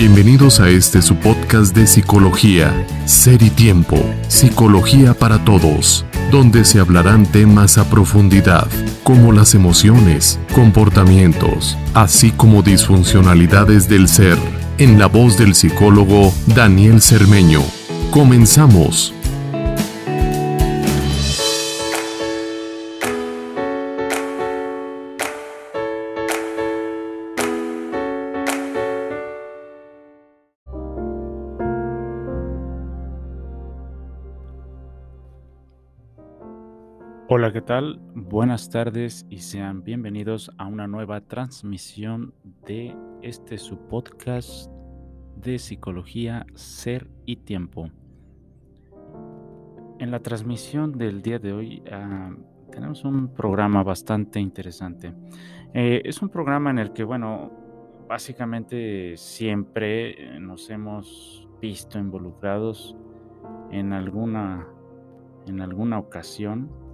Bienvenidos a este su podcast de psicología, Ser y Tiempo, Psicología para Todos, donde se hablarán temas a profundidad, como las emociones, comportamientos, así como disfuncionalidades del ser, en la voz del psicólogo Daniel Cermeño. Comenzamos. Hola, ¿qué tal? Buenas tardes y sean bienvenidos a una nueva transmisión de este su podcast de psicología, ser y tiempo. En la transmisión del día de hoy ah, tenemos un programa bastante interesante. Eh, es un programa en el que, bueno, básicamente siempre nos hemos visto involucrados en alguna, en alguna ocasión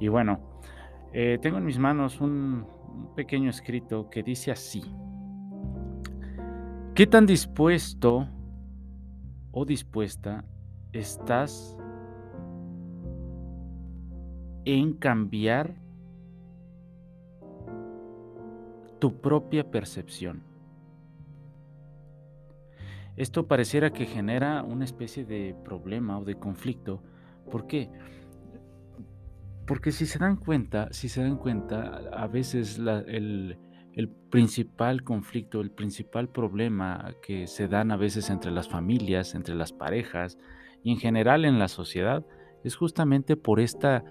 y bueno, eh, tengo en mis manos un, pequeño escrito que dice así. ¿Qué tan dispuesto o dispuesta estás en cambiar tu propia percepción? Esto pareciera que genera una especie de problema o de conflicto. ¿Por qué? Porque si se dan cuenta, si se dan cuenta, a veces el, principal conflicto, el principal problema que se dan a veces entre las familias, entre las parejas y en general en la sociedad es justamente por esta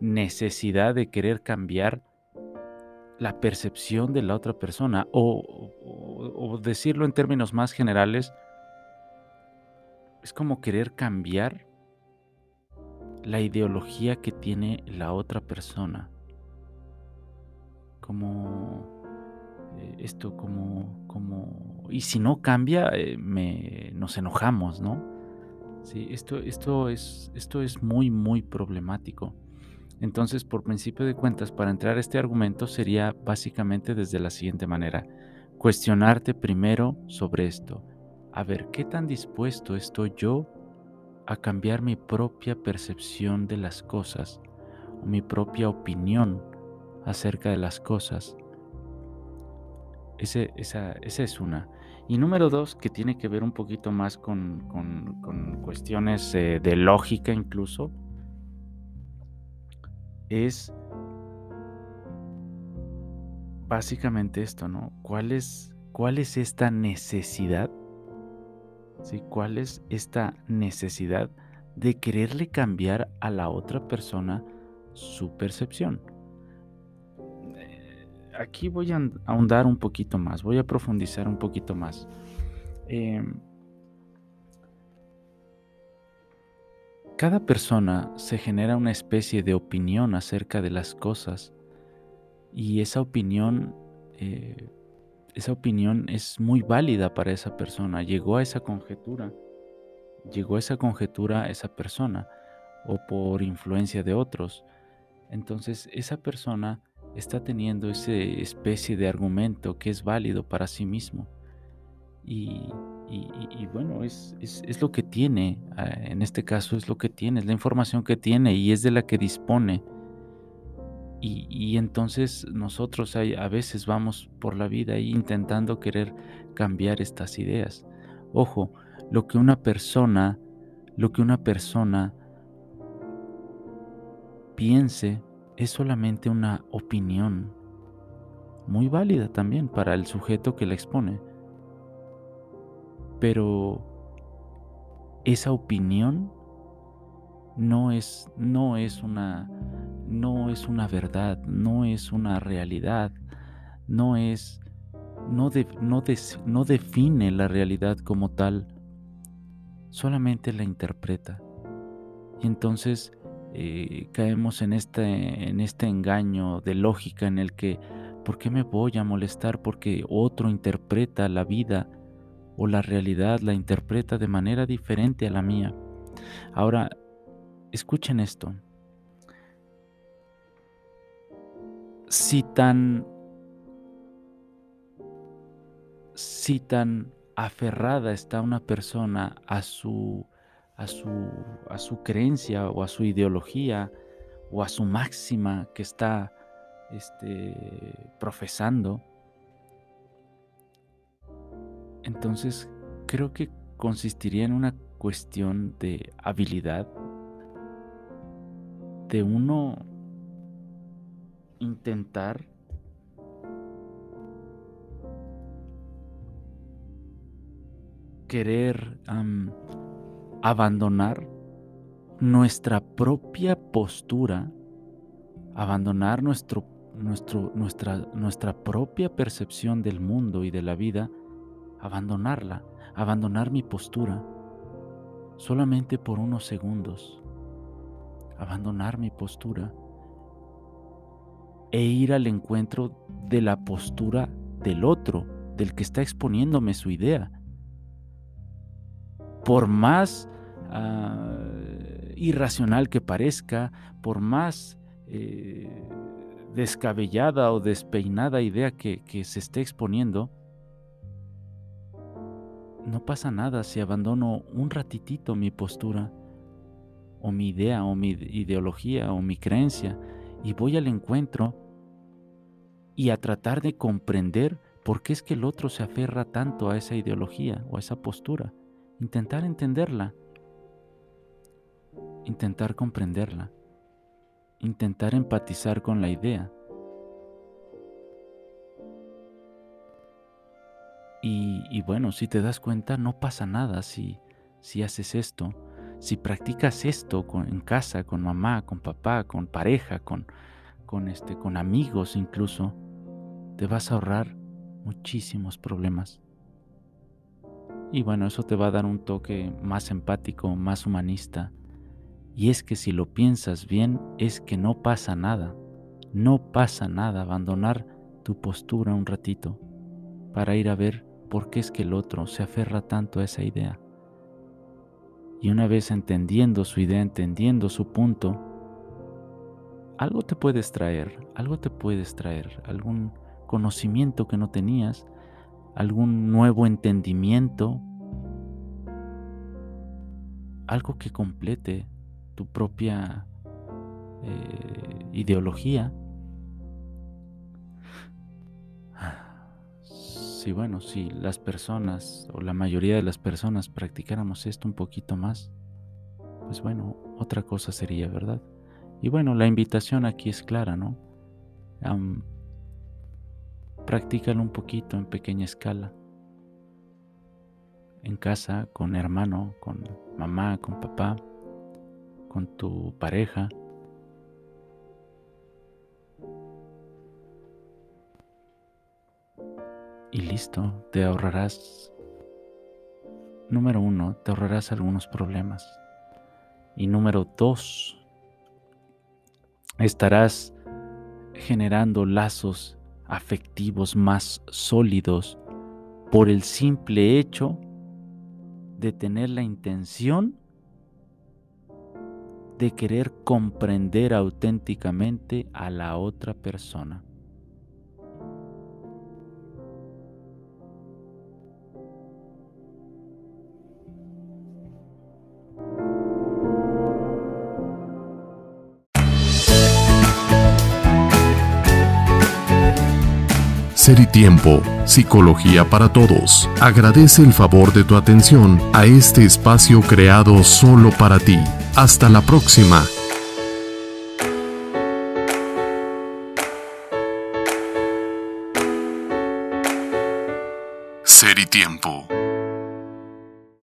necesidad de querer cambiar la percepción de la otra persona o decirlo en términos más generales, es como querer cambiar la ideología que tiene la otra persona. Como eh, esto, como, como, y si no cambia, eh, me, nos enojamos, ¿no? Sí, esto, esto, es, esto es muy, muy problemático. Entonces, por principio de cuentas, para entrar a este argumento sería básicamente desde la siguiente manera. Cuestionarte primero sobre esto. A ver, ¿qué tan dispuesto estoy yo a cambiar mi propia percepción de las cosas o mi propia opinión acerca de las cosas. esa, es una. Y número dos, que tiene que ver un poquito más con, cuestiones eh, de lógica incluso, es básicamente esto, ¿no? ¿Cuál es, cuál es esta necesidad ¿Cuál es esta necesidad de quererle cambiar a la otra persona su percepción? Eh, aquí voy a ahondar un poquito más, voy a profundizar un poquito más. Em, cada persona se genera una especie de opinión acerca de las cosas y esa opinión eh, esa opinión es muy válida para esa persona. Llegó a esa conjetura, llegó a esa conjetura esa persona o por influencia de otros. Entonces esa persona está teniendo esa especie de argumento que es válido para sí mismo. Y, bueno, es, es, lo que tiene, ah, en este caso es lo que tiene, es la información que tiene y es de la que dispone. Y, entonces nosotros a veces vamos por la vida intentando querer cambiar estas ideas. Ojo, lo que una persona, lo que una persona piense es solamente una opinión, muy válida también para el sujeto que la expone. Pero esa opinión no es, no es una no es una verdad, no es una realidad, no es, no, no, define la realidad como tal, solamente la interpreta. Y entonces eh, caemos en este, en este engaño de lógica en el que, ¿por qué me voy a molestar? Porque otro interpreta la vida o la realidad, la interpreta de manera diferente a la mía. Ahora, escuchen esto. Si tan si tan aferrada está una persona a su a su a su creencia o a su ideología o a su máxima que está este, profesando, entonces creo que consistiría en una cuestión de habilidad, de uno intentar querer abandonar nuestra propia postura, abandonar nuestro, nuestro, nuestra, nuestra propia percepción del mundo y de la vida, abandonarla, abandonar mi postura, solamente por unos segundos, abandonar mi postura e ir al encuentro de la postura del otro, del que está exponiéndome su idea. Por más ah, irracional que parezca, por más eh, descabellada o despeinada idea que, que se esté exponiendo, no pasa nada si abandono un ratitito mi postura o mi idea o mi ideología o mi creencia y voy al encuentro y a tratar de comprender por qué es que el otro se aferra tanto a esa ideología o a esa postura. Intentar entenderla. Intentar comprenderla. Intentar empatizar con la idea. Y, bueno, si te das cuenta, no pasa nada si, si haces esto. Si practicas esto en casa, con mamá, con papá, con pareja, con, con, este, con amigos incluso, te vas a ahorrar muchísimos problemas. Y bueno, eso te va a dar un toque más empático, más humanista. Y es que si lo piensas bien, es que no pasa nada. No pasa nada abandonar tu postura un ratito para ir a ver por qué es que el otro se aferra tanto a esa idea. Y una vez entendiendo su idea, entendiendo su punto, algo te puedes traer, algo te puedes traer, algún conocimiento que no tenías, algún nuevo entendimiento, algo que complete tu propia eh, ideología si bueno, si las personas o la mayoría de las personas practicáramos esto un poquito más, pues bueno, otra cosa sería, ¿verdad? Y bueno, la invitación aquí es clara, ¿no? practícalo un poquito en pequeña escala. En casa, con hermano, con mamá, con papá, con tu pareja. Y listo, te ahorrarás, número uno, te ahorrarás algunos problemas. Y número dos, estarás generando lazos afectivos más sólidos por el simple hecho de tener la intención de querer comprender auténticamente a la otra persona. Ser y Tiempo, Psicología para Todos. Agradece el favor de tu atención a este espacio creado solo para ti. Hasta la próxima. Ser y Tiempo.